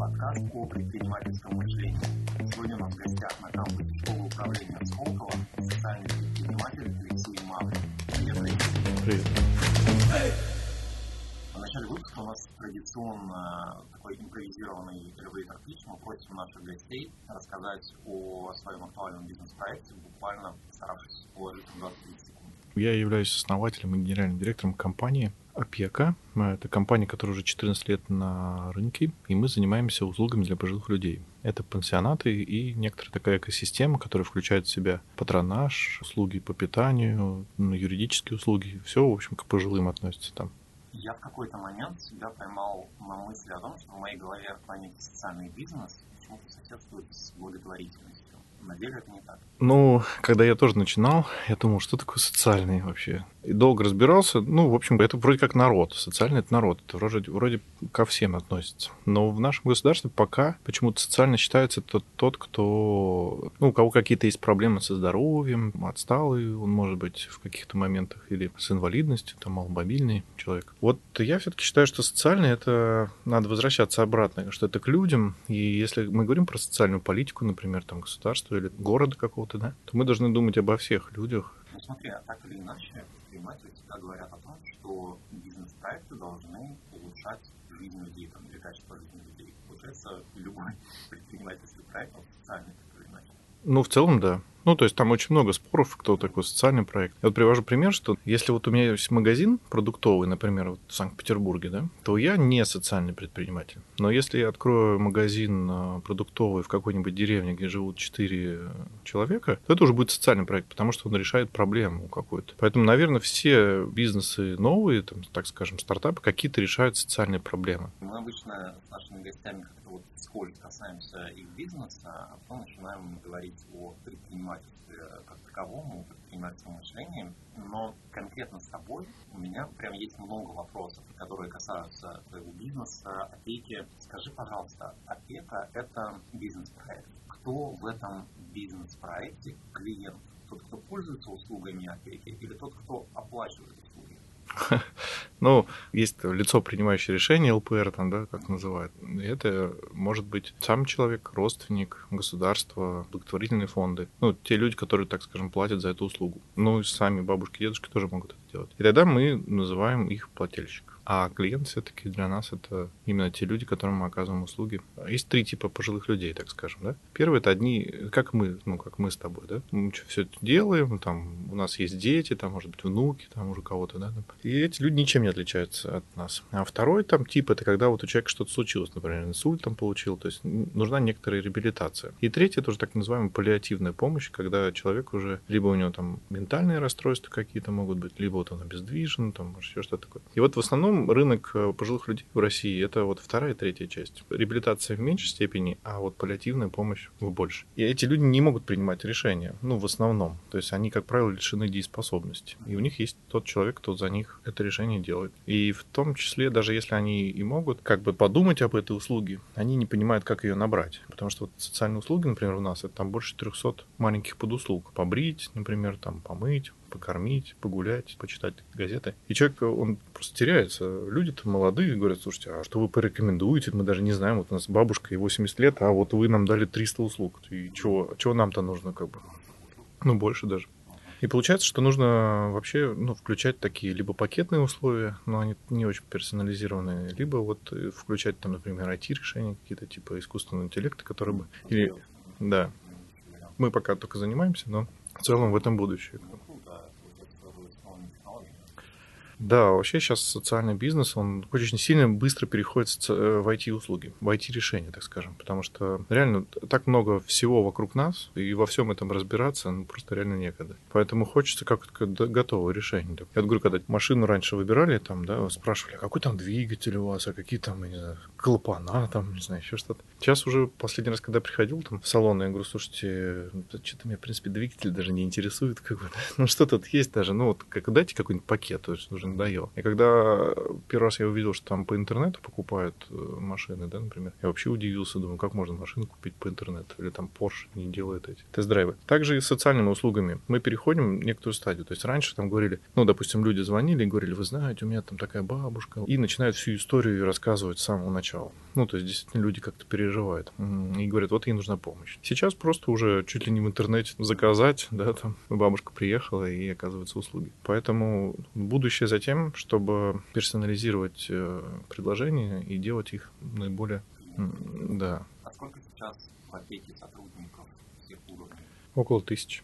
подкаст о предпринимательском мышлении. Сегодня у нас в гостях на кампусе школы управления Сколково социальный предприниматель Алексей Маврин. Привет, Привет. В начале выпуска у нас традиционно такой импровизированный elevator pitch. Мы просим наших гостей рассказать о своем актуальном бизнес-проекте, буквально старавшись положить 20 секунд. Я являюсь основателем и генеральным директором компании Опека. Это компания, которая уже 14 лет на рынке, и мы занимаемся услугами для пожилых людей. Это пансионаты и некоторая такая экосистема, которая включает в себя патронаж, услуги по питанию, юридические услуги. Все, в общем, к пожилым относится там. Я в какой-то момент себя поймал на мысли о том, что в моей голове понятие социальный бизнес почему-то соседствует с благотворительностью. На деле это не так. Ну, когда я тоже начинал, я думал, что такое социальный вообще. И долго разбирался. Ну, в общем, это вроде как народ. Социальный это народ. Это вроде, вроде ко всем относится. Но в нашем государстве пока почему-то социально считается тот, тот, кто... Ну, у кого какие-то есть проблемы со здоровьем, отсталый он может быть в каких-то моментах, или с инвалидностью, там, маломобильный человек. Вот я все-таки считаю, что социальный это надо возвращаться обратно, что это к людям. И если мы говорим про социальную политику, например, там, государство, государства или города какого-то, да, то мы должны думать обо всех людях. Ну смотри, а так или иначе, предприниматели всегда говорят о том, что бизнес-проекты должны улучшать жизнь людей там, или качество жизни людей. Получается, любой предпринимательский проект, он социальный предприниматель. Ну, в целом, да. Ну, то есть там очень много споров, кто такой социальный проект. Я вот привожу пример, что если вот у меня есть магазин продуктовый, например, вот в Санкт-Петербурге, да, то я не социальный предприниматель. Но если я открою магазин а, продуктовый в какой-нибудь деревне, где живут 4 человека, то это уже будет социальный проект, потому что он решает проблему какую-то. Поэтому, наверное, все бизнесы новые, там, так скажем, стартапы, какие-то решают социальные проблемы. Мы обычно нашими гостями вот вскользь касаемся их бизнеса, а потом начинаем говорить о предпринимательстве как таковом, о предпринимательском мышлении. Но конкретно с тобой у меня прям есть много вопросов, которые касаются твоего бизнеса, опеки. Скажи, пожалуйста, опека – это бизнес-проект. Кто в этом бизнес-проекте клиент? Тот, кто пользуется услугами опеки или тот, кто оплачивает Ну, есть лицо, принимающее решение, ЛПР, там, да, как называют. Это может быть сам человек, родственник, государство, благотворительные фонды. Ну, те люди, которые, так скажем, платят за эту услугу. Ну, и сами бабушки, дедушки тоже могут это делать. И тогда мы называем их плательщик. А клиент все-таки для нас это именно те люди, которым мы оказываем услуги. Есть три типа пожилых людей, так скажем, да. Первый это одни, как мы, ну, как мы с тобой, да. Мы все это делаем, там у нас есть дети, там, может быть, внуки, там уже кого-то, да. И эти люди ничем не отличаются от нас. А второй там тип это когда вот у человека что-то случилось, например, инсульт там получил, то есть нужна некоторая реабилитация. И третий тоже так называемая паллиативная помощь, когда человек уже либо у него там ментальные расстройства какие-то могут быть, либо вот он обездвижен, там, может, еще что-то такое. И вот в основном рынок э, пожилых людей в России это вот вторая и третья часть. Реабилитация в меньшей степени, а вот паллиативная помощь в больше. И эти люди не могут принимать решения, ну, в основном. То есть они, как правило, лишены дееспособности. И у них есть тот человек, кто за них это решение делает. И в том числе, даже если они и могут как бы подумать об этой услуге, они не понимают, как ее набрать. Потому что вот социальные услуги, например, у нас, это там больше 300 маленьких подуслуг. Побрить, например, там помыть, покормить, погулять, почитать газеты. И человек, он просто теряется. Люди-то молодые говорят, слушайте, а что вы порекомендуете? Мы даже не знаем, вот у нас бабушка, ей 80 лет, а вот вы нам дали 300 услуг. И чего, чего нам-то нужно как бы? Ну, больше даже. И получается, что нужно вообще ну, включать такие либо пакетные условия, но они не очень персонализированные, либо вот включать там, например, IT-решения какие-то типа искусственного интеллекта, которые бы... Или... Да. Мы пока только занимаемся, но в целом в этом будущее. Да, вообще сейчас социальный бизнес, он очень сильно быстро переходит в IT-услуги, в IT-решения, так скажем, потому что реально так много всего вокруг нас, и во всем этом разбираться, ну, просто реально некогда. Поэтому хочется как-то готовое решение. Я говорю, когда машину раньше выбирали, там, да, спрашивали, а какой там двигатель у вас, а какие там, не знаю, клапана, там, не знаю, еще что-то. Сейчас уже последний раз, когда приходил там в салон, я говорю, слушайте, что-то меня, в принципе, двигатель даже не интересует, как бы, ну, что тут есть даже, ну, вот, как, дайте какой-нибудь пакет, то есть нужен надоел. И когда первый раз я увидел, что там по интернету покупают э, машины, да, например, я вообще удивился, думаю, как можно машину купить по интернету? Или там Porsche не делает эти тест-драйвы. Также и с социальными услугами. Мы переходим в некоторую стадию. То есть раньше там говорили, ну, допустим, люди звонили и говорили, вы знаете, у меня там такая бабушка. И начинают всю историю рассказывать с самого начала. Ну, то есть, действительно, люди как-то переживают. И говорят, вот ей нужна помощь. Сейчас просто уже чуть ли не в интернете заказать, да, там, бабушка приехала и оказываются услуги. Поэтому будущее за тем, чтобы персонализировать э, предложения и делать их наиболее... Да. А сколько сейчас в пакете сотрудников всех уровней? Около тысячи.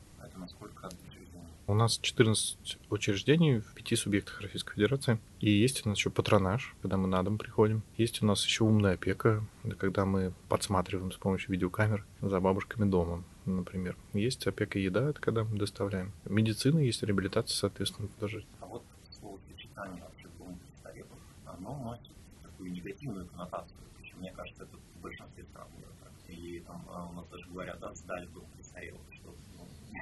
У нас 14 учреждений в пяти субъектах Российской Федерации. И есть у нас еще патронаж, когда мы на дом приходим. Есть у нас еще умная опека, когда мы подсматриваем с помощью видеокамер за бабушками дома, например. Есть опека еда, это когда мы доставляем. Медицина есть, реабилитация, соответственно, тоже. А вот словосочетание вообще престарелых, оно носит такую негативную коннотацию. Причем, мне кажется, это в большинстве стран. И там а, у нас даже говорят, да, сдали дом престарелых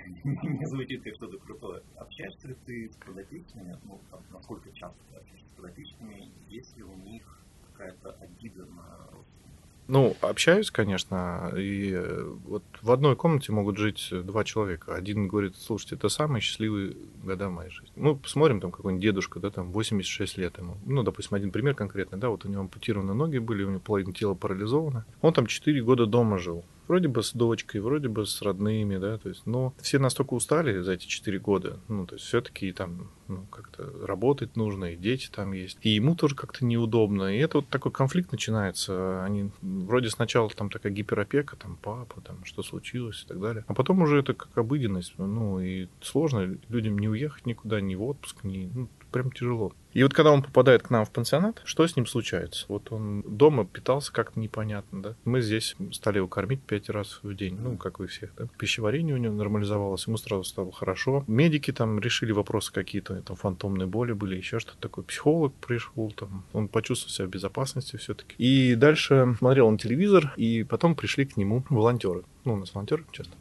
не звучит как что-то крутое. Общаешься ли ты с подопечными, ну, там, насколько часто ты общаешься с подопечными, есть ли у них какая-то обида на ну, общаюсь, конечно, и э, вот в одной комнате могут жить два человека. Один говорит, слушайте, это самые счастливые года моей жизни. Ну, посмотрим, там какой-нибудь дедушка, да, там 86 лет ему. Ну, допустим, один пример конкретный, да, вот у него ампутированы ноги были, у него половина тела парализована. Он там 4 года дома жил вроде бы с дочкой, вроде бы с родными, да, то есть, но все настолько устали за эти четыре года, ну, то есть все-таки там, ну, как-то работать нужно, и дети там есть, и ему тоже как-то неудобно, и это вот такой конфликт начинается, они вроде сначала там такая гиперопека, там папа, там что случилось? и так далее, а потом уже это как обыденность, ну, и сложно людям не уехать никуда, ни в отпуск, ни, ну, прям тяжело. И вот когда он попадает к нам в пансионат, что с ним случается? Вот он дома питался как-то непонятно, да. Мы здесь стали его кормить пять раз в день, ну, как и всех, да. Пищеварение у него нормализовалось, ему сразу стало хорошо. Медики там решили вопросы какие-то, там фантомные боли были, еще что-то такое. Психолог пришел, там, он почувствовал себя в безопасности все-таки. И дальше смотрел он телевизор, и потом пришли к нему волонтеры. Ну, у нас волонтеры часто.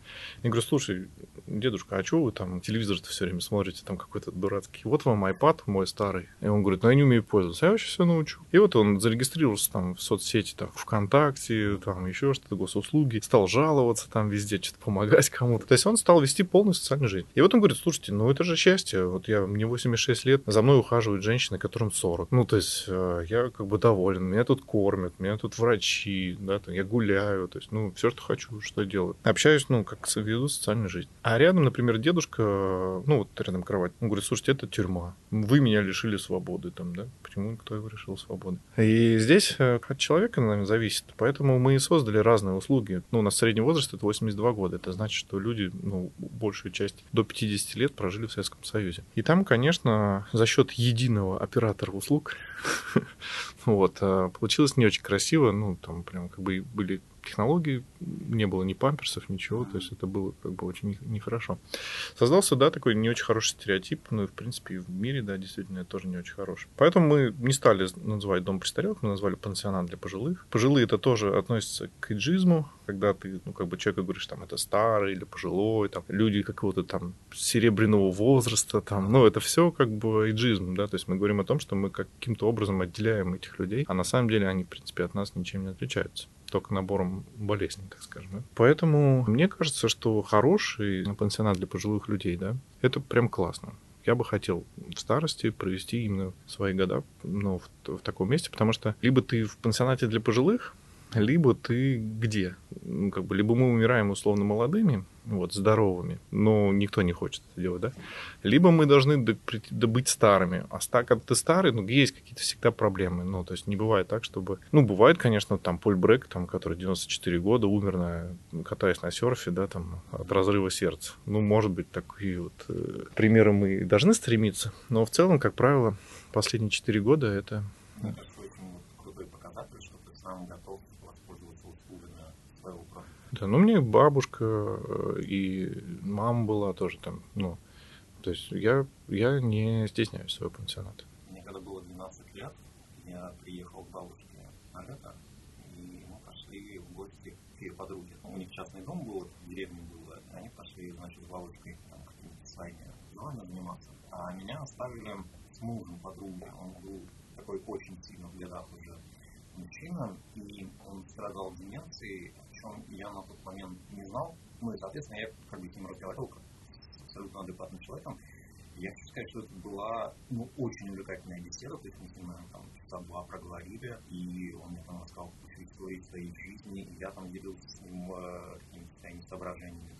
Я говорю, слушай, дедушка, а что вы там телевизор-то все время смотрите, там какой-то дурацкий? Вот вам iPad мой старый. И он говорит, ну я не умею пользоваться, я вообще все научу. И вот он зарегистрировался там в соцсети, там, ВКонтакте, там еще что-то, госуслуги, стал жаловаться там везде, что-то помогать кому-то. То есть он стал вести полную социальную жизнь. И вот он говорит, слушайте, ну это же счастье. Вот я, мне 86 лет, за мной ухаживают женщины, которым 40. Ну, то есть э, я как бы доволен, меня тут кормят, меня тут врачи, да, там, я гуляю, то есть, ну, все, что хочу, что делаю. Общаюсь, ну, как веду социальную жизнь. А рядом, например, дедушка, ну, вот рядом кровать, он говорит, слушайте, это тюрьма. Вы меня лишили свободы там, да? Почему кто его решил свободы? И здесь э, от человека, наверное, зависит. Поэтому мы и создали разные услуги. Ну, у нас средний возраст это 82 года. Это значит, что люди, ну, большую часть до 50 лет прожили в Советском Союзе. И там, конечно, за счет единого оператора услуг вот, э, получилось не очень красиво. Ну, там прям как бы были технологий, не было ни памперсов, ничего, то есть это было как бы очень нехорошо. Создался, да, такой не очень хороший стереотип, ну и, в принципе, в мире, да, действительно, это тоже не очень хороший. Поэтому мы не стали называть дом престарелых, мы назвали пансионат для пожилых. Пожилые это тоже относится к иджизму, когда ты, ну, как бы человеку говоришь, там, это старый или пожилой, там, люди какого-то там серебряного возраста, там, ну, это все как бы иджизм, да, то есть мы говорим о том, что мы каким-то образом отделяем этих людей, а на самом деле они, в принципе, от нас ничем не отличаются только набором болезней, так скажем. Поэтому мне кажется, что хороший пансионат для пожилых людей, да, это прям классно. Я бы хотел в старости провести именно свои года ну, в, в таком месте, потому что либо ты в пансионате для пожилых, либо ты где? Ну, как бы, либо мы умираем условно молодыми, вот, здоровыми, но никто не хочет это делать, да? Либо мы должны быть старыми. А когда ты старый, ну, есть какие-то всегда проблемы. Ну, то есть не бывает так, чтобы... Ну, бывает, конечно, там Поль Брек, там, который 94 года, умер, на, катаясь на серфе, да, там, от разрыва сердца. Ну, может быть, такие вот э, примеры мы должны стремиться. Но в целом, как правило, последние 4 года это... Это очень крутой показатель, что ты сам готов да, ну мне бабушка э, и мама была тоже там, ну, то есть я, я не стесняюсь своего пансионата. Мне когда было 12 лет, я приехал к бабушке на лето, и мы пошли в гости к ее подруге. У них частный дом был, в деревне был, и они пошли, значит, с бабушкой там своими делами заниматься. А меня оставили с мужем подруги. Он был такой очень сильно в годах уже мужчина, и он страдал деменцией, чем я на тот момент не знал. Ну и, соответственно, я как бы с ним разговаривал как абсолютно адекватным человеком. Я хочу сказать, что это была ну, очень увлекательная беседа, то есть мы с ним там часа два проговорили, и он мне там рассказал кучу историй своей жизни, и я там делился с ним э, какими-то своими соображениями,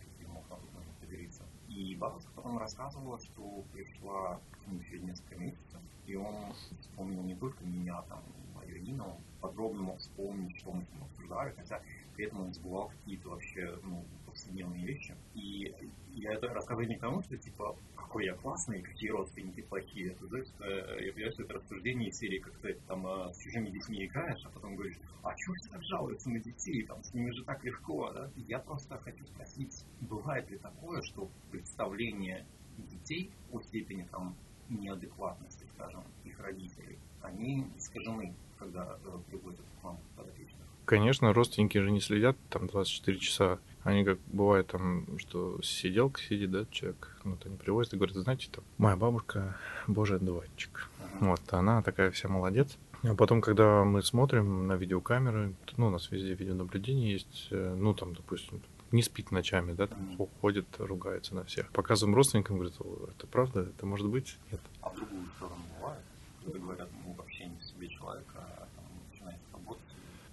какие мог на тот момент поделиться. И бабушка потом рассказывала, что пришла к нему через несколько месяцев, и он вспомнил не только меня, там, мое имя, он подробно мог вспомнить, что мы с ним обсуждали, хотя при этом он забывал какие-то вообще ну, повседневные вещи. И я это рассказываю не потому, что типа какой я классный, какие родственники плохие. Это, знаешь, я понимаю, что это рассуждение из серии, как ты там а, с чужими детьми играешь, а потом говоришь, а чего все так жалуются на детей, там с ними же так легко, да? Я просто хочу спросить, бывает ли такое, что представление детей о степени там неадекватности, скажем, их родителей, они искажены, когда э, приводят к вам подопечных? Конечно, родственники же не следят там 24 часа они как бывает там, что сиделка сидит, да, человек, ну, вот они привозят и говорят, знаете, там, моя бабушка божий одуванчик. Uh-huh. Вот, она такая вся молодец. А потом, когда мы смотрим на видеокамеры, ну, у нас везде видеонаблюдение есть, э, ну, там, допустим, не спит ночами, да, там mm ходит, ругается на всех. Показываем родственникам, говорит, это правда, это может быть? Нет. А в другую сторону бывает? Когда говорят, ну, вообще не себе человека, а там, начинает работать.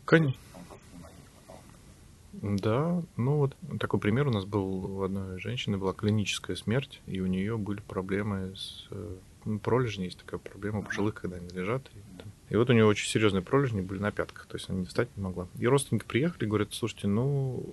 Конечно. Да, ну вот такой пример у нас был у одной женщины была клиническая смерть, и у нее были проблемы с ну, пролежни, есть такая проблема у пожилых, когда они лежат. И, там. и вот у нее очень серьезные пролежни были на пятках, то есть она не встать не могла. И родственники приехали говорят, слушайте, ну,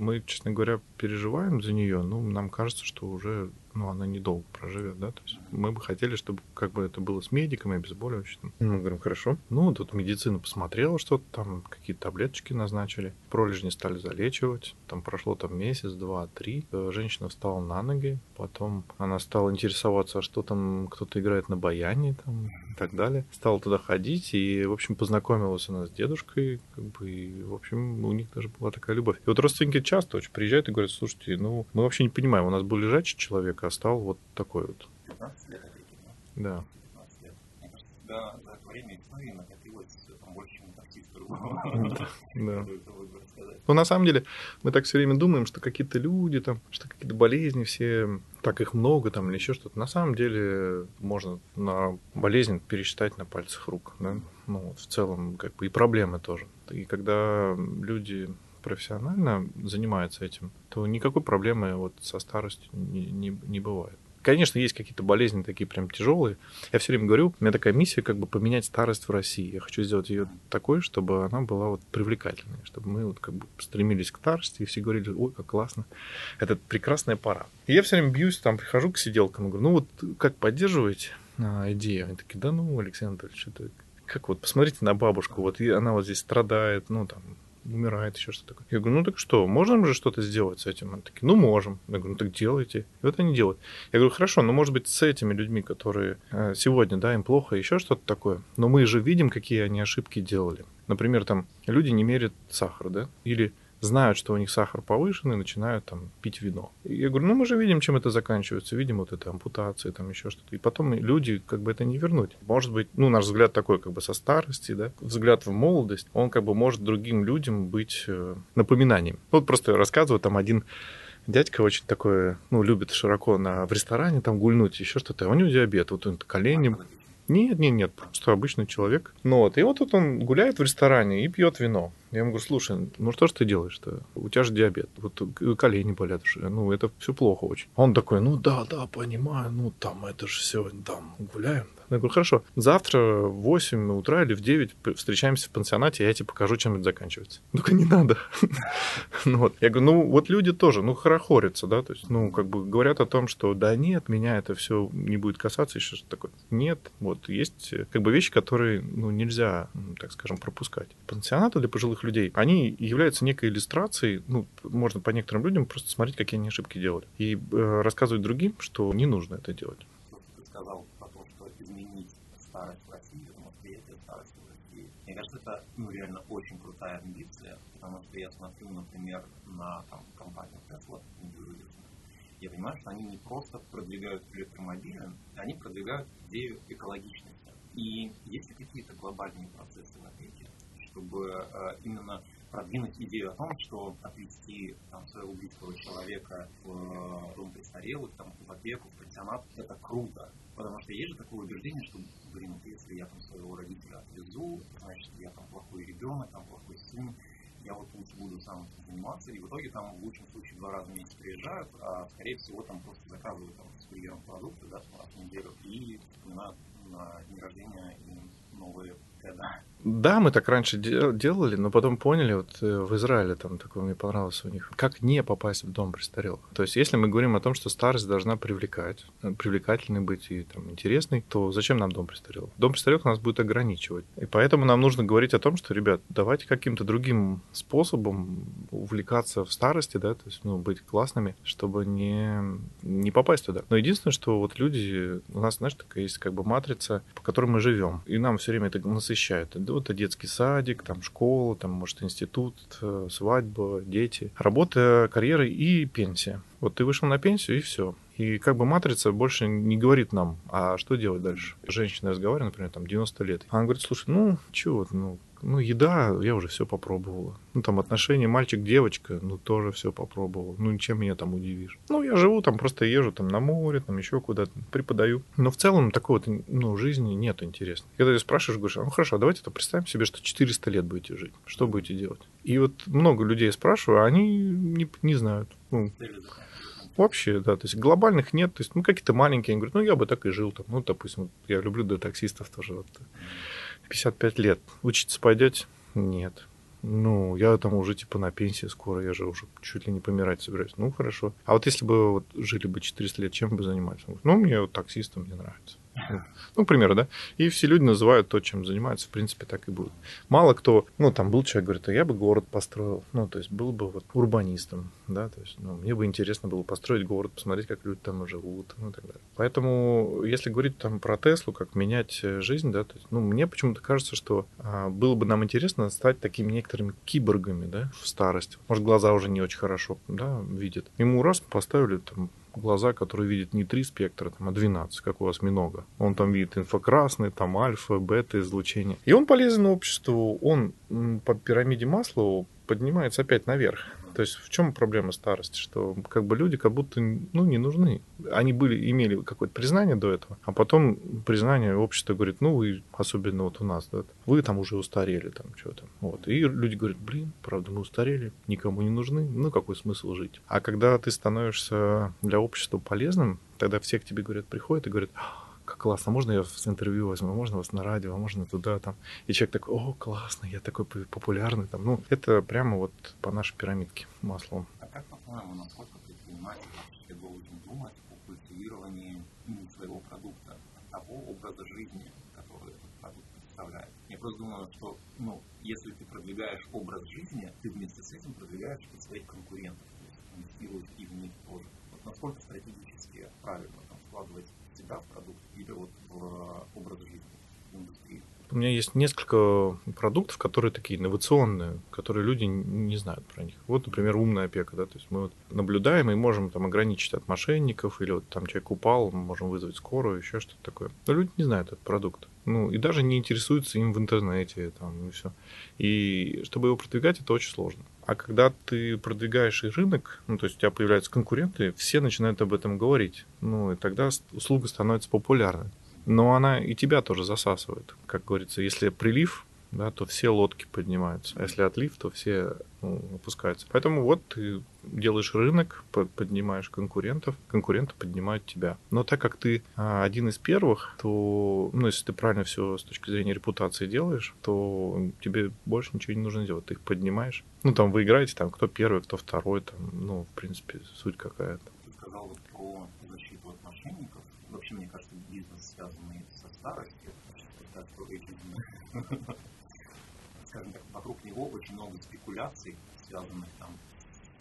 мы, честно говоря, переживаем за нее, но нам кажется, что уже ну, она недолго проживет, да, то есть мы бы хотели, чтобы как бы это было с медиками, обезболивающим. Мы говорим, хорошо. Ну, тут медицина посмотрела что-то, там какие-то таблеточки назначили, пролежни стали залечивать, там прошло там месяц, два, три, э, женщина встала на ноги, потом она стала интересоваться, а что там кто-то играет на баяне там так далее. Стала туда ходить и, в общем, познакомилась она с дедушкой, как бы, и, в общем, у них даже была такая любовь. И вот родственники часто очень приезжают и говорят, слушайте, ну, мы вообще не понимаем, у нас был лежачий человек, а стал вот такой вот. 15 лет, да? Да. 15 лет. Мне кажется, тебя за это время накопилось там больше, чем таксисту. Да. Ну, на самом деле, мы так все время думаем, что какие-то люди, там, что какие-то болезни все, так их много там или еще что-то. На самом деле, можно на болезнь пересчитать на пальцах рук, да? Ну, вот, в целом, как бы и проблемы тоже. И когда люди профессионально занимается этим, то никакой проблемы вот со старостью не, не, не бывает. Конечно, есть какие-то болезни такие прям тяжелые. Я все время говорю, у меня такая миссия как бы поменять старость в России. Я хочу сделать ее такой, чтобы она была вот привлекательной, чтобы мы вот как бы стремились к старости и все говорили, ой, как классно, это прекрасная пора. И я все время бьюсь, там прихожу к сиделкам говорю, ну вот как поддерживаете а, идею? Они такие, да ну, Александр Анатольевич, это как вот, посмотрите на бабушку, вот и она вот здесь страдает, ну там, умирает, еще что-то такое. Я говорю, ну так что, можем же что-то сделать с этим? Они такие, ну можем. Я говорю, ну так делайте. И вот они делают. Я говорю, хорошо, ну может быть с этими людьми, которые э, сегодня, да, им плохо, еще что-то такое, но мы же видим, какие они ошибки делали. Например, там люди не мерят сахар, да, или знают, что у них сахар повышенный, начинают там пить вино. И я говорю, ну мы же видим, чем это заканчивается, видим вот это ампутации, там еще что-то. И потом люди как бы это не вернуть. Может быть, ну наш взгляд такой как бы со старости, да, взгляд в молодость, он как бы может другим людям быть э, напоминанием. Вот просто рассказываю там один дядька очень такой, ну, любит широко на, в ресторане там гульнуть, еще что-то. А у него диабет, вот он колени нет, нет, нет, просто обычный человек. Ну вот, и вот тут он гуляет в ресторане и пьет вино. Я ему говорю, слушай, ну что ж ты делаешь-то? У тебя же диабет, вот колени болят ну это все плохо очень. Он такой, ну да, да, понимаю, ну там это же все, там гуляем. Я говорю, хорошо, завтра в 8 утра или в 9 встречаемся в пансионате, я тебе покажу, чем это заканчивается. Только не надо. ну, вот. Я говорю, ну вот люди тоже, ну хорохорятся, да, то есть, ну как бы говорят о том, что да нет, меня это все не будет касаться, еще что-то такое. Нет, вот есть как бы вещи, которые, ну нельзя, так скажем, пропускать. Пансионаты для пожилых людей, они являются некой иллюстрацией, ну, можно по некоторым людям просто смотреть, какие они ошибки делали. И э, рассказывать другим, что не нужно это делать. Ты сказал старость в России, восприятие старости в России. Мне кажется, это ну, реально очень крутая амбиция, потому что я смотрю, например, на там, компанию Tesla, я понимаю, что они не просто продвигают электромобили, они продвигают идею экологичности. И есть ли какие-то глобальные процессы в Америке, чтобы э, именно продвинуть идею о том, что отвести там, своего близкого человека в э, дом престарелых, там, в опеку, в пансионат, это круто. Потому что есть же такое убеждение, что, блин, если я там своего родителя отвезу, значит, я там плохой ребенок, там плохой сын, я вот лучше буду сам заниматься, и в итоге там в лучшем случае два раза в месяц приезжают, а скорее всего там просто заказывают там с курьером продукты, да, раз в неделю, и вспоминают на день рождения и новые года. Да, мы так раньше делали, но потом поняли, вот э, в Израиле там такое мне понравилось у них, как не попасть в дом престарелых. То есть, если мы говорим о том, что старость должна привлекать, э, привлекательной быть и там, интересной, то зачем нам дом престарелых? Дом престарелых нас будет ограничивать. И поэтому нам нужно говорить о том, что, ребят, давайте каким-то другим способом увлекаться в старости, да, то есть, ну, быть классными, чтобы не, не попасть туда. Но единственное, что вот люди, у нас, знаешь, такая есть как бы матрица, по которой мы живем, и нам все время это насыщает это детский садик, там школа, там, может, институт, э, свадьба, дети, работа, карьера и пенсия. Вот ты вышел на пенсию, и все. И как бы матрица больше не говорит нам, а что делать дальше. Женщина разговаривает, например, там 90 лет. Она говорит, слушай, ну, чего, ну, ну, еда, я уже все попробовала. Ну, там отношения мальчик-девочка, ну, тоже все попробовал. Ну, ничем меня там удивишь. Ну, я живу там, просто езжу там на море, там еще куда-то, преподаю. Но в целом такой вот, ну, жизни нет интересной. Когда ты спрашиваешь, говоришь, ну, хорошо, а давайте то представим себе, что 400 лет будете жить. Что будете делать? И вот много людей спрашиваю, а они не, не знают. Ну, Вообще, да, то есть глобальных нет, то есть, ну, какие-то маленькие, они говорят, ну, я бы так и жил там, ну, допустим, я люблю до таксистов тоже, вот, 55 лет. Учиться пойдете? Нет. Ну, я там уже типа на пенсии скоро, я же уже чуть ли не помирать собираюсь. Ну, хорошо. А вот если бы вот жили бы 400 лет, чем бы занимались? Ну, мне вот таксистом мне нравится. Ну, к примеру, да. И все люди называют то, чем занимаются, в принципе, так и будет. Мало кто, ну, там был человек, говорит, а я бы город построил. Ну, то есть был бы вот урбанистом, да, то есть, ну, мне бы интересно было построить город, посмотреть, как люди там живут, ну, и так далее. Поэтому, если говорить там про Теслу, как менять э, жизнь, да, то есть, ну, мне почему-то кажется, что а, было бы нам интересно стать такими некоторыми киборгами, да, в старости. Может, глаза уже не очень хорошо, да, видят. Ему раз поставили там глаза, которые видят не три спектра, там, а 12, как у много. Он там видит инфракрасный, там альфа, бета излучение. И он полезен обществу, он по пирамиде Маслоу поднимается опять наверх. То есть в чем проблема старости? Что как бы люди как будто ну, не нужны. Они были, имели какое-то признание до этого, а потом признание общества говорит, ну вы, особенно вот у нас, да, вы там уже устарели, там что-то. Вот. И люди говорят, блин, правда, мы устарели, никому не нужны, ну какой смысл жить? А когда ты становишься для общества полезным, тогда все к тебе говорят, приходят и говорят, как классно, можно я с интервью возьму, можно вас на радио, можно туда, там. И человек такой, о, классно, я такой популярный, там. Ну, это прямо вот по нашей пирамидке маслом. А как, по-твоему, насколько предприниматель вообще должен думать о культивировании своего продукта, того образа жизни, который этот продукт представляет? Я просто думаю, что, ну, если ты продвигаешь образ жизни, ты вместе с этим продвигаешь и своих конкурентов, то есть инвестируешь и в них тоже. Вот насколько стратегически правильно там складывать продукт или вот в образ жизни индустрии? У меня есть несколько продуктов, которые такие инновационные, которые люди не знают про них. Вот, например, умная опека, да, то есть мы вот наблюдаем и можем там ограничить от мошенников, или вот там человек упал, мы можем вызвать скорую, еще что-то такое. Но люди не знают этот продукт. Ну, и даже не интересуются им в интернете, там, и все. И чтобы его продвигать, это очень сложно. А когда ты продвигаешь и рынок, ну, то есть у тебя появляются конкуренты, все начинают об этом говорить. Ну, и тогда услуга становится популярной. Но она и тебя тоже засасывает. Как говорится, если прилив, да, то все лодки поднимаются. А если отлив, то все ну, опускаются. Поэтому вот ты делаешь рынок, поднимаешь конкурентов, конкуренты поднимают тебя. Но так как ты а, один из первых, то, ну, если ты правильно все с точки зрения репутации делаешь, то тебе больше ничего не нужно делать. Ты их поднимаешь. Ну, там вы играете, там, кто первый, кто второй, там, ну, в принципе, суть какая-то. Ты сказал про защиту от мошенников. Вообще, мне кажется, бизнес, старостью, скажем так, вокруг него очень много спекуляций, связанных там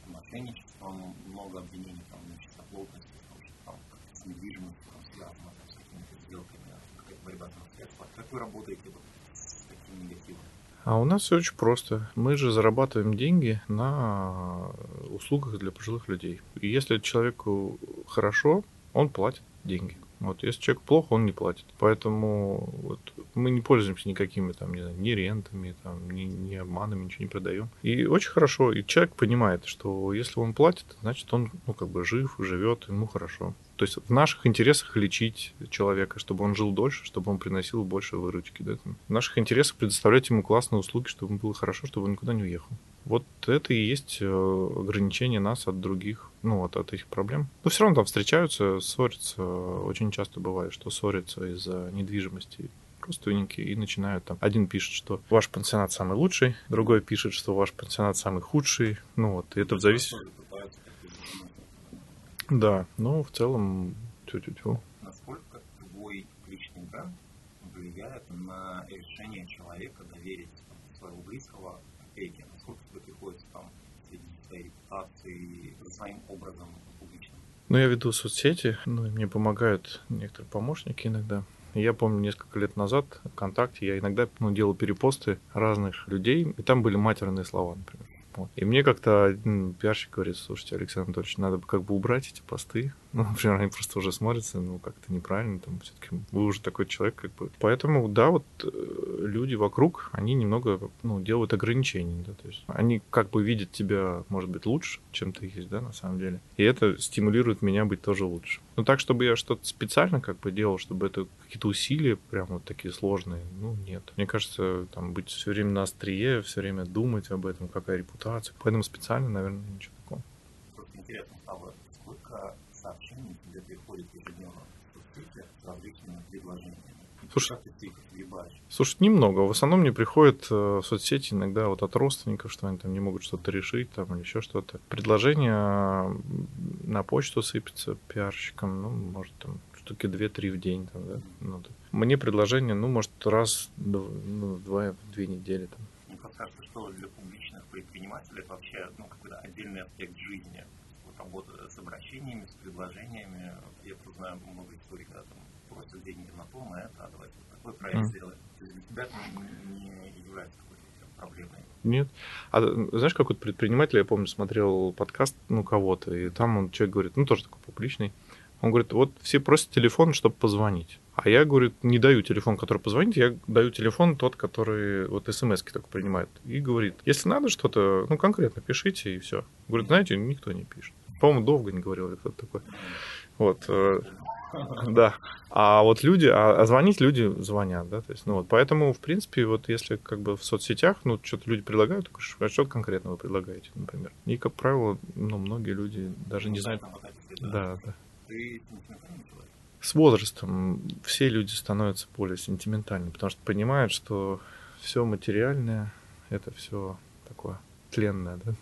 с мошенничеством, много обвинений там, в нечистоплотности, потому что там с недвижимостью там, связано там, с какими-то сделками, какая-то борьба за средства. Как вы работаете вот с таким негативом? А у нас все очень просто. Мы же зарабатываем деньги на услугах для пожилых людей. И если человеку хорошо, он платит деньги. Вот, если человек плохо, он не платит. Поэтому вот Мы не пользуемся никакими там, не знаю, ни рентами, там, ни, ни обманами, ничего не продаем. И очень хорошо. И человек понимает, что если он платит, значит, он, ну, как бы жив, живет, ему хорошо. То есть в наших интересах лечить человека, чтобы он жил дольше, чтобы он приносил больше выручки. Да? В наших интересах предоставлять ему классные услуги, чтобы ему было хорошо, чтобы он никуда не уехал. Вот это и есть э, ограничение нас от других, ну, от, от этих проблем. Но все равно там встречаются, ссорятся. Очень часто бывает, что ссорятся из-за недвижимости родственники и начинают там. Один пишет, что ваш пансионат самый лучший, другой пишет, что ваш пансионат самый худший. Ну вот, и это в зависимости... Да, ну, в целом, тю-тю-тю. Насколько твой личный бренд влияет на решение человека доверить своего близкого опеке? Насколько тебе приходится там следить своей репутацией, за своим образом публичным? Ну, я веду соцсети, ну, и мне помогают некоторые помощники иногда. Я помню, несколько лет назад ВКонтакте я иногда ну, делал перепосты разных людей, и там были матерные слова, например. Вот. И мне как-то один пиарщик говорит, слушайте, Александр Анатольевич, надо бы как бы убрать эти посты. Ну, например, они просто уже смотрятся, ну, как-то неправильно, там, все-таки вы уже такой человек, как бы. Поэтому, да, вот э, люди вокруг, они немного, ну, делают ограничения, да, то есть они как бы видят тебя, может быть, лучше, чем ты есть, да, на самом деле. И это стимулирует меня быть тоже лучше. Но так, чтобы я что-то специально как бы делал, чтобы это какие-то усилия прям вот такие сложные, ну, нет. Мне кажется, там быть все время на острие, все время думать об этом, какая репутация. Поэтому специально, наверное, ничего такого. Просто интересно стало, сколько тебе приходит ежедневно в соцсети с различными предложениями? Слушай, Слушай, немного. В основном мне приходят э, в соцсети иногда вот от родственников, что они там не могут что-то решить там или еще что-то. Предложения на почту сыпятся пиарщикам, ну, может, там штуки 2-3 в день. Там, да? ну, да. Мне предложение, ну, может, раз, ну, два, две недели. Там. Мне кажется, что для публичных предпринимателей это вообще ну, какой-то отдельный аспект жизни. Работа с обращениями, с предложениями. Я просто знаю много историй, когда там просят деньги на то, на это, а давайте вот такой проект mm. сделаем. То есть для тебя это не, не является какой-то проблемой. Нет. А знаешь, как вот предприниматель, я помню, смотрел подкаст, ну, кого-то, и там он человек говорит, ну, тоже такой публичный, он говорит, вот все просят телефон, чтобы позвонить. А я, говорит, не даю телефон, который позвонить, я даю телефон тот, который вот смс только принимает. И говорит, если надо что-то, ну, конкретно пишите, и все. Говорит, знаете, никто не пишет. По-моему, долго не говорил, кто-то такой. Вот. Э, да. А вот люди, а, а звонить люди звонят, да, то есть, ну вот, поэтому, в принципе, вот если как бы в соцсетях, ну, что-то люди предлагают, то а что конкретно вы предлагаете, например? И, как правило, ну, многие люди даже не знают. Да, да. С возрастом все люди становятся более сентиментальными, потому что понимают, что все материальное, это все такое тленное, да?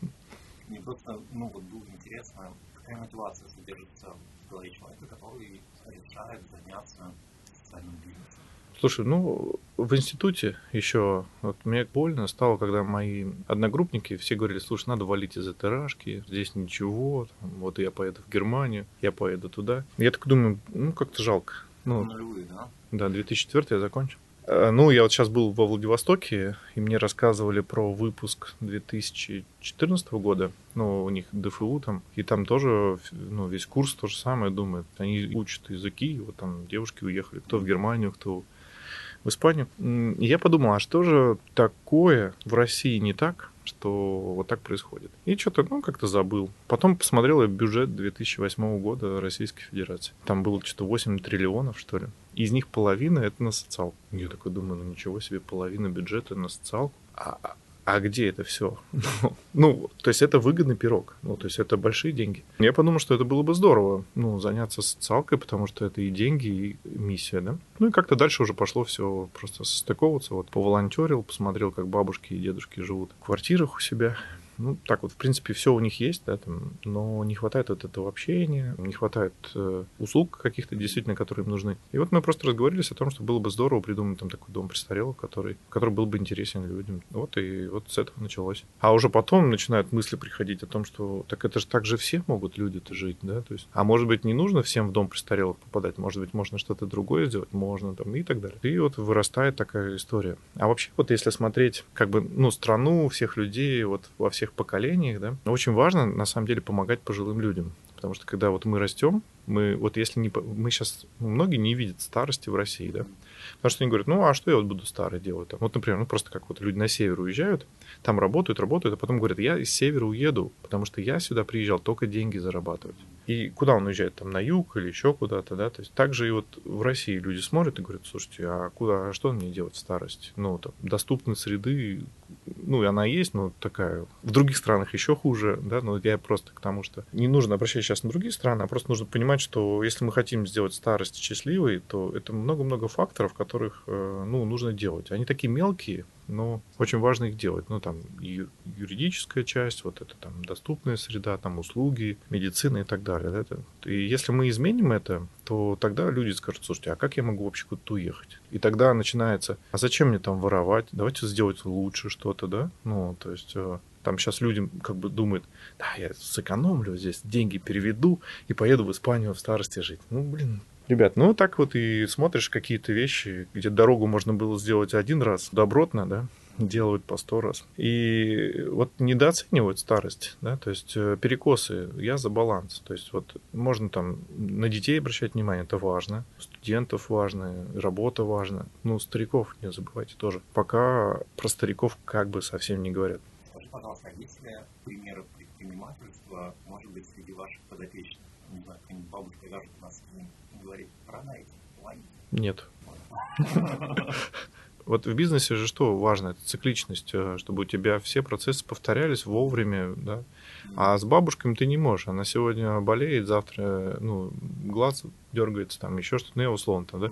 Мне просто, ну, вот было интересно, какая мотивация содержится в голове человека, который решает заняться социальным бизнесом. Слушай, ну, в институте еще, вот мне больно стало, когда мои одногруппники все говорили, слушай, надо валить из этой рашки, здесь ничего, там, вот я поеду в Германию, я поеду туда. Я так думаю, ну, как-то жалко. Ну, Нулевые, да? Да, 2004 я закончил. Э, ну, я вот сейчас был во Владивостоке, и мне рассказывали про выпуск 2014 года. Ну, у них ДФУ там, и там тоже, ну, весь курс то же самое, думают. Они учат языки, вот там девушки уехали, кто в Германию, кто в Испанию. я подумал, а что же такое в России не так, что вот так происходит? И что-то, ну, как-то забыл. Потом посмотрел я бюджет 2008 года Российской Федерации. Там было что-то 8 триллионов, что ли. Из них половина это на социалку. Я такой думаю, ну ничего себе, половина бюджета на социалку. А, а а где это все? ну, то есть это выгодный пирог, ну, то есть это большие деньги. Я подумал, что это было бы здорово, ну, заняться социалкой, потому что это и деньги, и миссия, да. Ну и как-то дальше уже пошло все просто состыковываться. Вот поволонтерил, посмотрел, как бабушки и дедушки живут в квартирах у себя, ну, так вот, в принципе, все у них есть, да, там, но не хватает вот этого общения, не хватает э, услуг каких-то действительно, которые им нужны. И вот мы просто разговорились о том, что было бы здорово придумать там такой дом престарелых, который, который был бы интересен людям. Вот и вот с этого началось. А уже потом начинают мысли приходить о том, что так это же так же все могут люди-то жить, да, то есть, а может быть, не нужно всем в дом престарелых попадать, может быть, можно что-то другое сделать, можно там и так далее. И вот вырастает такая история. А вообще, вот если смотреть, как бы, ну, страну, всех людей, вот во всех всех поколениях, да. Очень важно, на самом деле, помогать пожилым людям Потому что когда вот мы растем, мы вот если не... Мы сейчас... Многие не видят старости в России, да? Потому что они говорят, ну, а что я вот буду старый делать? Там? Вот, например, ну, просто как вот люди на север уезжают, там работают, работают, а потом говорят, я из севера уеду, потому что я сюда приезжал только деньги зарабатывать. И куда он уезжает? Там на юг или еще куда-то, да? То есть также и вот в России люди смотрят и говорят, слушайте, а куда, а что мне делать в старости? Ну, там, доступны среды, ну, она есть, но такая. В других странах еще хуже, да, но я просто к тому, что не нужно обращать сейчас на другие страны, а просто нужно понимать, что если мы хотим сделать старость счастливой, то это много-много факторов, которых, э, ну, нужно делать. Они такие мелкие, но очень важно их делать. Ну, там, юридическая часть, вот это там доступная среда, там услуги, медицина и так далее. Да? И если мы изменим это, то тогда люди скажут, слушайте, а как я могу вообще куда-то уехать? И тогда начинается, а зачем мне там воровать? Давайте сделать лучше что-то, да? Ну, то есть э, там сейчас люди как бы думают, да, я сэкономлю здесь, деньги переведу и поеду в Испанию в старости жить. Ну, блин, Ребят, ну так вот и смотришь какие-то вещи, где дорогу можно было сделать один раз добротно, да, делают по сто раз. И вот недооценивают старость, да, то есть э, перекосы, я за баланс. То есть вот можно там на детей обращать внимание, это важно, студентов важно, работа важна. Ну, стариков не забывайте тоже. Пока про стариков как бы совсем не говорят. Скажи, пожалуйста, а есть ли примеры предпринимательства, может быть, среди ваших подопечных? Не знаю, бабушка вяжет носки, говорит, продайте, Нет. Вот в бизнесе же что важно? Это цикличность, э, чтобы у тебя все процессы повторялись вовремя, да. А с бабушками ты не можешь. Она сегодня болеет, завтра, ну, глаз дергается, там еще что-то, ну, я условно там, да.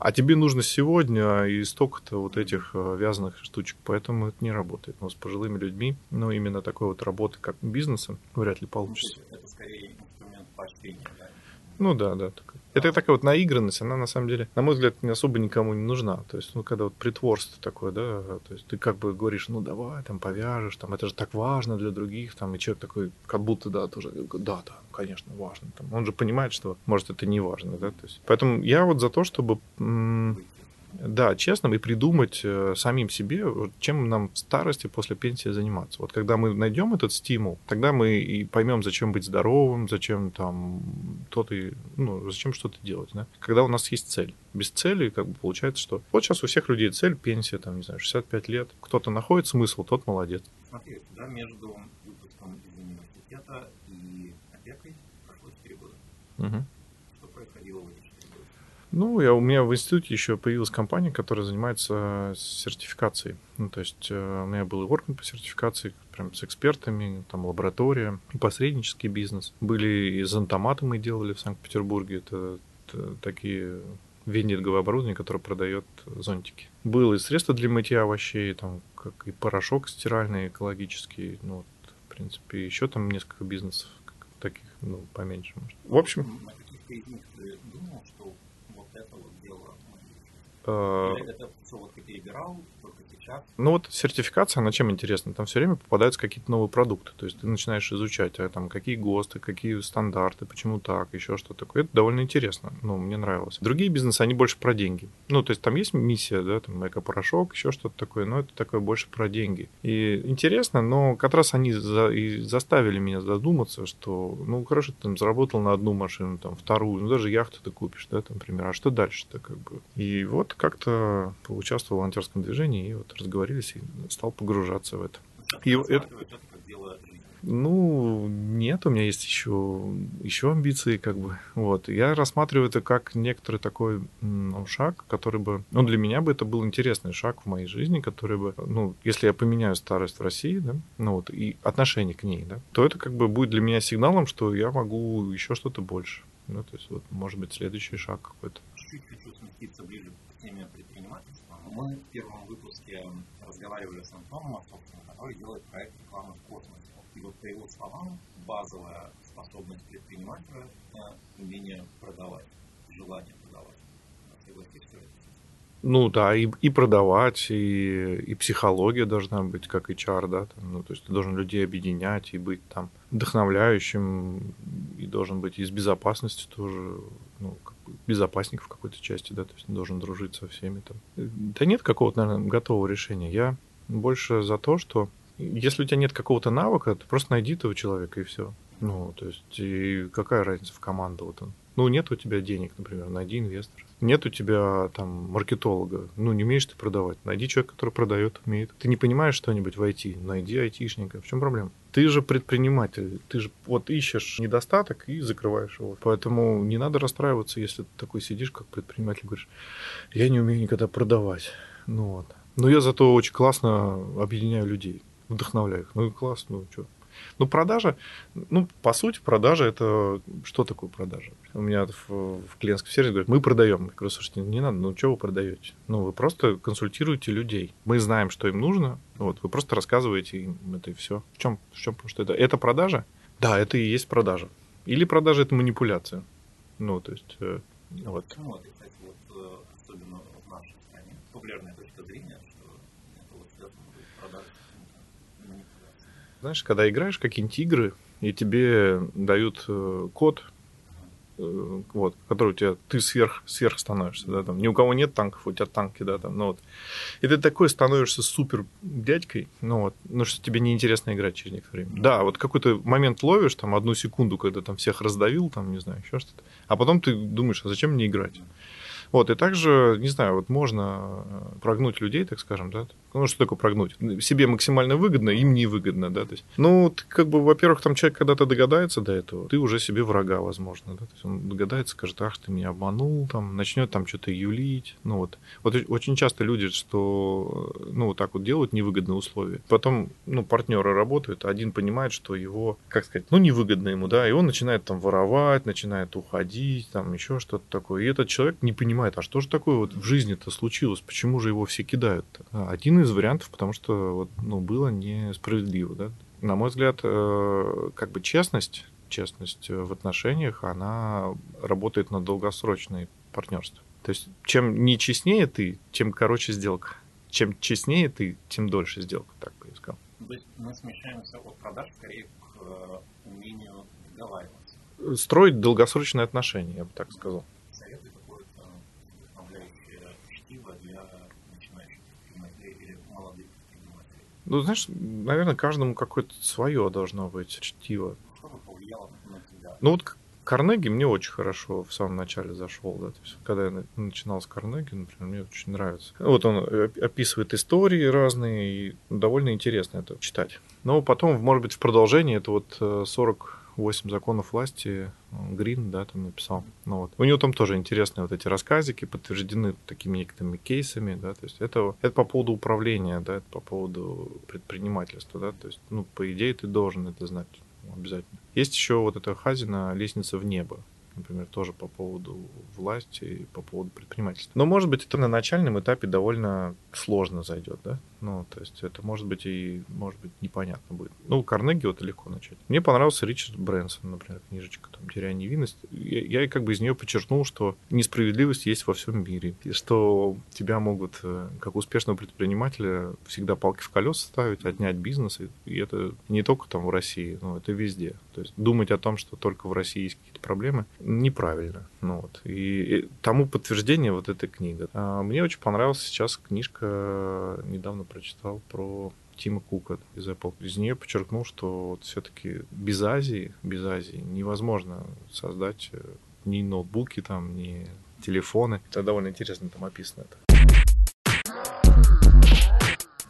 А тебе нужно сегодня и столько-то вот этих э, вязаных штучек, поэтому это не работает. Но с пожилыми людьми, ну, именно такой вот работы, как бизнесом, вряд ли получится. Это скорее инструмент поощрения, да? Ну да, да. Так. Это такая вот наигранность, она на самом деле, на мой взгляд, не особо никому не нужна. То есть, ну, когда вот притворство такое, да, то есть ты как бы говоришь, ну, давай, там, повяжешь, там, это же так важно для других, там, и человек такой, как будто, да, тоже, да, да, конечно, важно. Там, он же понимает, что, может, это не важно, да, то есть, поэтому я вот за то, чтобы да, честным и придумать э, самим себе, чем нам в старости после пенсии заниматься. Вот когда мы найдем этот стимул, тогда мы и поймем, зачем быть здоровым, зачем там то-то, ну, зачем что-то делать. Да? Когда у нас есть цель. Без цели, как бы получается, что вот сейчас у всех людей цель, пенсия, там, не знаю, 65 лет. Кто-то находит смысл, тот молодец. Смотри, да, между выпуском из университета и опекой прошло 4 года. Угу. Ну, я, у меня в институте еще появилась компания, которая занимается сертификацией. Ну, то есть э, у меня был и орган по сертификации, прям с экспертами, там лаборатория, и посреднический бизнес. Были и зонтоматы мы делали в Санкт-Петербурге. Это, это такие вендинговое оборудование, которое продает зонтики. Было и средства для мытья овощей, там, как и порошок стиральный, экологический. Ну, вот, в принципе, еще там несколько бизнесов таких, ну, поменьше, может. В общем... Э, Или это все вот ты перебирал, только? Ну вот сертификация, она чем интересна? Там все время попадаются какие-то новые продукты. То есть ты начинаешь изучать, а там какие ГОСТы, какие стандарты, почему так, еще что такое. Это довольно интересно. Ну, мне нравилось. Другие бизнесы, они больше про деньги. Ну, то есть там есть миссия, да, там эко-порошок, еще что-то такое, но это такое больше про деньги. И интересно, но как раз они за, и заставили меня задуматься, что, ну, хорошо, ты там заработал на одну машину, там, вторую, ну, даже яхту ты купишь, да, там, например, а что дальше-то, как бы? И вот как-то поучаствовал в волонтерском движении и вот разговорились и стал погружаться в это. И это... Ну, нет, у меня есть еще, еще амбиции, как бы. Вот. Я рассматриваю это как некоторый такой ну, шаг, который бы... Ну, для меня бы это был интересный шаг в моей жизни, который бы... Ну, если я поменяю старость в России, да, ну вот, и отношение к ней, да, то это как бы будет для меня сигналом, что я могу еще что-то больше. Ну, то есть, вот, может быть, следующий шаг какой-то. Чуть-чуть ближе к теме предпринимательства. Мы в первом выпуске разговаривали с Антоном Московским, который делает проект рекламы в космосе. И вот по его словам, базовая способность предпринимателя – это умение продавать, желание продавать. Согласишься? Ну да, и, и продавать, и, и психология должна быть, как HR, да, там, ну, то есть ты должен людей объединять и быть там вдохновляющим, и должен быть из безопасности тоже, ну, безопасник в какой-то части, да, то есть должен дружить со всеми там. Да нет какого-то, наверное, готового решения. Я больше за то, что если у тебя нет какого-то навыка, ты просто найди этого человека и все. Ну, то есть, и какая разница в команду? Вот он. Ну, нет у тебя денег, например, найди инвестора. Нет у тебя там маркетолога. Ну, не умеешь ты продавать. Найди человека, который продает, умеет. Ты не понимаешь что-нибудь в IT, найди айтишника. В чем проблема? Ты же предприниматель. Ты же вот ищешь недостаток и закрываешь его. Поэтому не надо расстраиваться, если ты такой сидишь, как предприниматель, говоришь, я не умею никогда продавать. Ну вот. Но я зато очень классно объединяю людей, вдохновляю их. Ну и классно, ну что. Ну, продажа, ну, по сути, продажа это что такое продажа? У меня в, в клиентском сервисе говорят, мы продаем. Я говорю, слушайте, не надо, ну, что вы продаете? Ну, вы просто консультируете людей. Мы знаем, что им нужно, вот, вы просто рассказываете им это и все. В чем, в чем, что это? Это продажа? Да, это и есть продажа. Или продажа это манипуляция. Ну, то есть, э, вот. Ну, вот, кстати, вот, э, особенно в нашей стране популярная точка зрения, что это вот связано с продажей знаешь, когда играешь какие-нибудь игры, и тебе дают э, код, э, вот, который у тебя, ты сверх, сверх становишься, да, там, ни у кого нет танков, у тебя танки, да, там, ну вот. И ты такой становишься супер дядькой, ну вот, ну что тебе неинтересно играть через некоторое время. Да, вот какой-то момент ловишь, там, одну секунду, когда там всех раздавил, там, не знаю, еще что-то, а потом ты думаешь, а зачем мне играть? Вот, и также, не знаю, вот можно э, прогнуть людей, так скажем, да, ну, что такое прогнуть? Себе максимально выгодно, им невыгодно, да, то есть, ну, ты, как бы, во-первых, там человек когда-то догадается до этого, ты уже себе врага, возможно, да, то есть он догадается, скажет, ах, ты меня обманул, там, начнет там что-то юлить, ну, вот. Вот очень часто люди, что, ну, вот так вот делают невыгодные условия. Потом, ну, партнеры работают, один понимает, что его, как сказать, ну, невыгодно ему, да, и он начинает там воровать, начинает уходить, там, еще что-то такое. И этот человек не понимает, понимает, а что же такое вот в жизни-то случилось, почему же его все кидают? -то? А, один из вариантов, потому что вот, ну, было несправедливо. Да? На мой взгляд, э, как бы честность, честность в отношениях, она работает на долгосрочное партнерство. То есть, чем не честнее ты, тем короче сделка. Чем честнее ты, тем дольше сделка, так бы я сказал. То есть мы смещаемся от продаж скорее к э, умению договариваться. Строить долгосрочные отношения, я бы так сказал. Ну, знаешь, наверное, каждому какое-то свое должно быть чтиво. Ну, вот Карнеги мне очень хорошо в самом начале зашел, да, то есть когда я начинал с Карнеги, например, мне очень нравится. Вот он описывает истории разные, и довольно интересно это читать. Но потом, может быть, в продолжении это вот 40 э, 8 законов власти Грин, да, там написал. Ну, вот. У него там тоже интересные вот эти рассказики, подтверждены такими некоторыми кейсами, да, то есть это, это по поводу управления, да, это по поводу предпринимательства, да, то есть, ну, по идее, ты должен это знать обязательно. Есть еще вот эта Хазина «Лестница в небо», например, тоже по поводу власти и по поводу предпринимательства. Но, может быть, это на начальном этапе довольно сложно зайдет, да? Ну, то есть это может быть и, может быть, непонятно будет. Ну, Карнеги вот легко начать. Мне понравился Ричард Брэнсон, например, книжечка там «Теряя невинность». Я, я как бы из нее подчеркнул, что несправедливость есть во всем мире. И что тебя могут, э, как успешного предпринимателя, всегда палки в колеса ставить, отнять бизнес. И это не только там в России, но это везде. То есть думать о том, что только в России есть какие-то проблемы, неправильно. Ну, вот. и, и тому подтверждение вот эта книга. А мне очень понравилась сейчас книжка недавно прочитал про Тима Кука из Apple. Из нее подчеркнул, что вот все-таки без Азии, без Азии невозможно создать э, ни ноутбуки, там, ни телефоны. Это довольно интересно там описано это.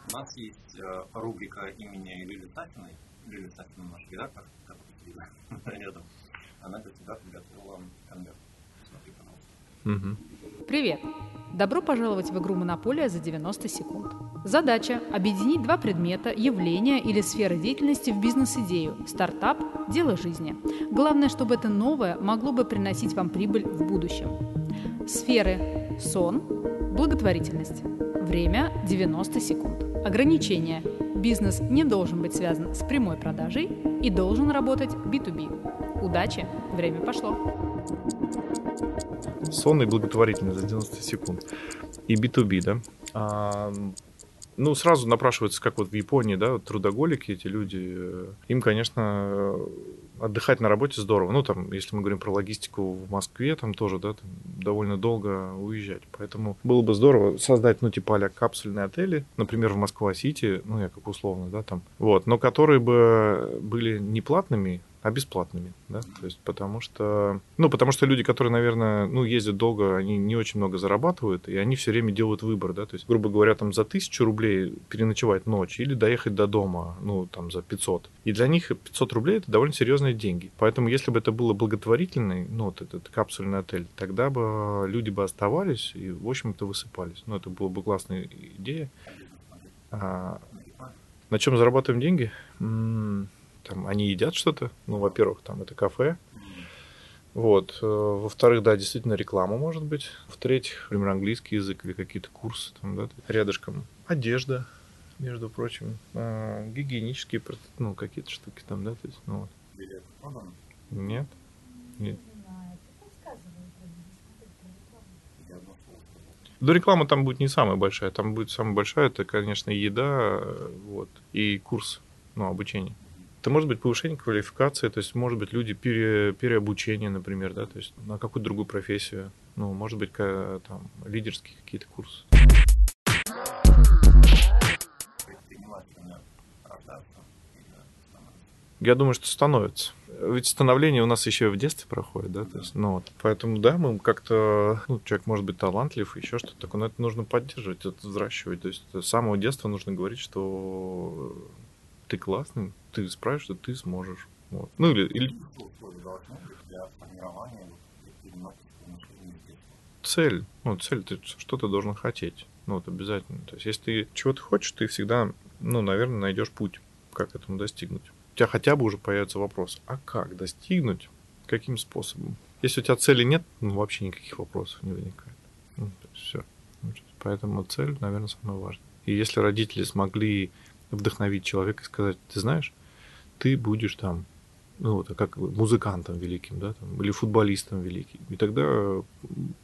У нас есть э, рубрика имени Лили Сафиной. Лили Сафина наш редактор, который рядом. Она для тебя подготовила конверт. Угу. Привет! Добро пожаловать в игру «Монополия» за 90 секунд. Задача – объединить два предмета, явления или сферы деятельности в бизнес-идею – стартап, дело жизни. Главное, чтобы это новое могло бы приносить вам прибыль в будущем. Сферы – сон, благотворительность. Время – 90 секунд. Ограничения – бизнес не должен быть связан с прямой продажей и должен работать B2B. Удачи! Время пошло! Сонный благотворительность за 90 секунд. И B2B, да? А, ну, сразу напрашивается, как вот в Японии, да, трудоголики, эти люди, э, им, конечно, отдыхать на работе здорово. Ну, там, если мы говорим про логистику в Москве, там тоже, да, там довольно долго уезжать. Поэтому было бы здорово создать, ну, типа а капсульные отели, например, в Москва-Сити, ну, я как условно, да, там, вот, но которые бы были не платными, а бесплатными, да, то есть потому что, ну, потому что люди, которые, наверное, ну, ездят долго, они не очень много зарабатывают, и они все время делают выбор, да, то есть, грубо говоря, там за тысячу рублей переночевать ночь или доехать до дома, ну, там, за 500. И для них 500 рублей это довольно серьезные деньги. Поэтому, если бы это было благотворительный, ну, вот этот капсульный отель, тогда бы люди бы оставались и, в общем-то, высыпались. Ну, это была бы классная идея. А, на чем зарабатываем деньги? Там они едят что-то. Ну, во-первых, там это кафе. Вот. Э, во-вторых, да, действительно реклама может быть. В-третьих, например, английский язык или какие-то курсы там, да, рядышком. Одежда, между прочим. А, гигиенические, ну, какие-то штуки там, да, то есть, ну вот. Нет. Нет. Да реклама там будет не самая большая. Там будет самая большая, это, конечно, еда э, вот, и курс ну, обучения. Это может быть повышение квалификации, то есть, может быть, люди пере, переобучение, например, да, то есть на какую-то другую профессию. Ну, может быть, там, лидерские какие-то курсы. Я думаю, что становится. Ведь становление у нас еще в детстве проходит, да, то есть, ну вот, поэтому, да, мы как-то, ну, человек может быть талантлив, еще что-то такое, но это нужно поддерживать, это взращивать, то есть с самого детства нужно говорить, что ты классный, ты справишься, ты сможешь. Вот. Ну или, или... Цель. Ну, цель, ты что-то должен хотеть. Ну, вот обязательно. То есть, если ты чего-то хочешь, ты всегда, ну, наверное, найдешь путь, как этому достигнуть. У тебя хотя бы уже появится вопрос, а как достигнуть, каким способом? Если у тебя цели нет, ну, вообще никаких вопросов не возникает. Ну, все. Поэтому цель, наверное, самое важное. И если родители смогли вдохновить человека и сказать, ты знаешь, ты будешь там, ну, вот, как музыкантом великим, да, там, или футболистом великим. И тогда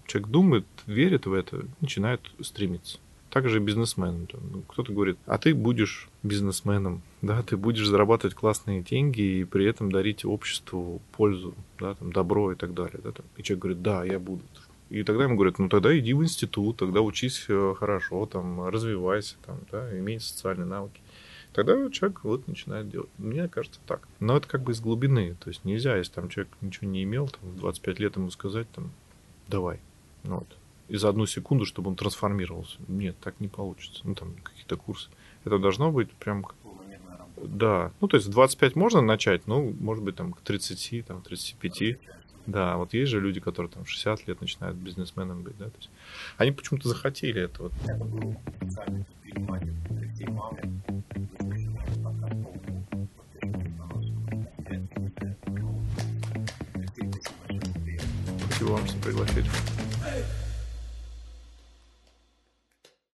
человек думает, верит в это, начинает стремиться. Также бизнесмен. Ну, кто-то говорит, а ты будешь бизнесменом, да, ты будешь зарабатывать классные деньги и при этом дарить обществу пользу, да, там, добро и так далее. Да, там. И человек говорит, да, я буду. И тогда ему говорят, ну тогда иди в институт, тогда учись э, хорошо, там, развивайся, там, да, имей социальные навыки. Тогда человек вот начинает делать. Мне кажется так. Но это как бы из глубины. То есть нельзя, если там человек ничего не имел, там, в 25 лет ему сказать, там, давай. Ну, вот. И за одну секунду, чтобы он трансформировался. Нет, так не получится. Ну, там, какие-то курсы. Это должно быть прям... Да. Ну, то есть в 25 можно начать, ну, может быть, там, к 30, там, 35. Да, вот есть же люди, которые там 60 лет начинают бизнесменом быть, да, то есть они почему-то захотели этого. who wants to be lifted.